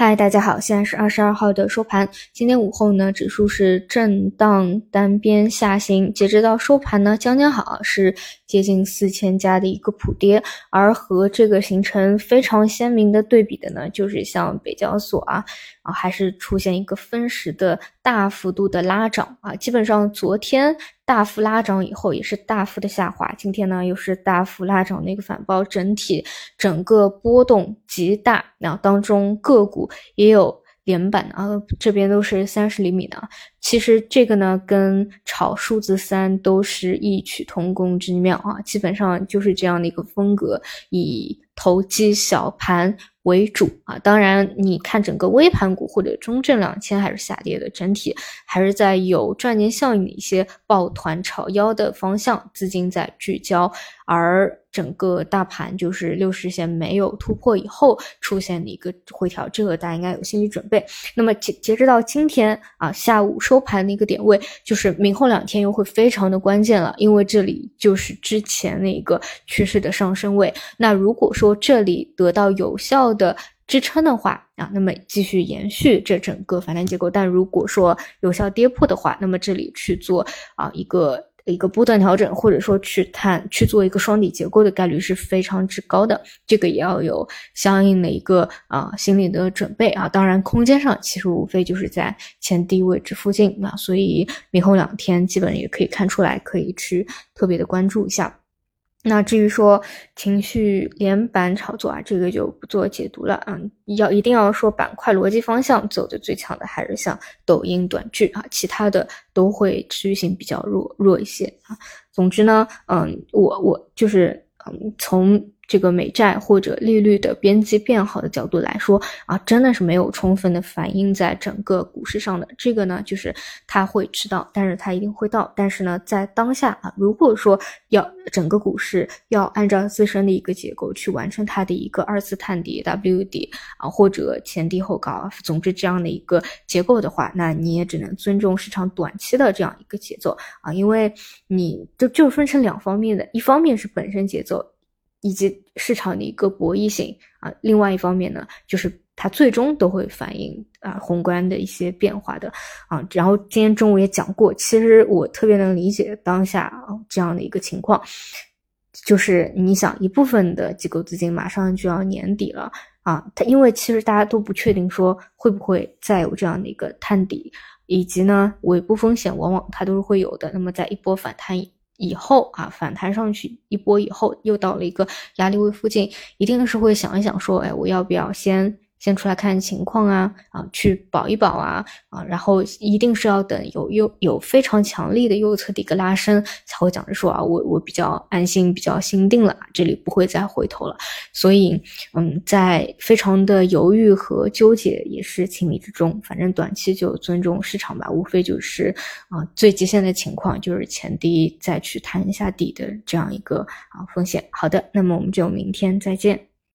嗨，大家好，现在是二十二号的收盘。今天午后呢，指数是震荡单边下行，截止到收盘呢，将将好是接近四千家的一个普跌。而和这个形成非常鲜明的对比的呢，就是像北交所啊，啊还是出现一个分时的大幅度的拉涨啊。基本上昨天大幅拉涨以后，也是大幅的下滑。今天呢，又是大幅拉涨的一个反包，整体整个波动极大。那当中个股。也有连板啊，这边都是三十厘米的。其实这个呢，跟炒数字三都是异曲同工之妙啊，基本上就是这样的一个风格，以投机小盘为主啊。当然，你看整个微盘股或者中证两千还是下跌的，整体还是在有赚钱效应的一些抱团炒腰的方向，资金在聚焦，而。整个大盘就是六十线没有突破以后出现的一个回调，这个大家应该有心理准备。那么截截止到今天啊下午收盘的一个点位，就是明后两天又会非常的关键了，因为这里就是之前那个趋势的上升位。那如果说这里得到有效的支撑的话啊，那么继续延续这整个反弹结构；但如果说有效跌破的话，那么这里去做啊一个。一个波段调整，或者说去探去做一个双底结构的概率是非常之高的，这个也要有相应的一个啊心理的准备啊。当然，空间上其实无非就是在前低位置附近啊，所以明后两天基本也可以看出来，可以去特别的关注一下。那至于说情绪连板炒作啊，这个就不做解读了。嗯，要一定要说板块逻辑方向走的最强的还是像抖音短剧啊，其他的都会持续性比较弱弱一些啊。总之呢，嗯，我我就是嗯从。这个美债或者利率的边际变好的角度来说啊，真的是没有充分的反映在整个股市上的。这个呢，就是它会迟到，但是它一定会到。但是呢，在当下啊，如果说要整个股市要按照自身的一个结构去完成它的一个二次探底 W 底啊，或者前低后高，总之这样的一个结构的话，那你也只能尊重市场短期的这样一个节奏啊，因为你就就分成两方面的，一方面是本身节奏。以及市场的一个博弈性啊，另外一方面呢，就是它最终都会反映啊宏观的一些变化的啊。然后今天中午也讲过，其实我特别能理解当下啊这样的一个情况，就是你想一部分的机构资金马上就要年底了啊，它因为其实大家都不确定说会不会再有这样的一个探底，以及呢尾部风险往往它都是会有的。那么在一波反弹。以后啊，反弹上去一波以后，又到了一个压力位附近，一定是会想一想说，哎，我要不要先？先出来看情况啊啊，去保一保啊啊，然后一定是要等有有有非常强力的右侧的一个拉升，才会讲着说啊，我我比较安心，比较心定了，这里不会再回头了。所以，嗯，在非常的犹豫和纠结也是情理之中。反正短期就尊重市场吧，无非就是啊，最极限的情况就是前低再去探一下底的这样一个啊风险。好的，那么我们就明天再见。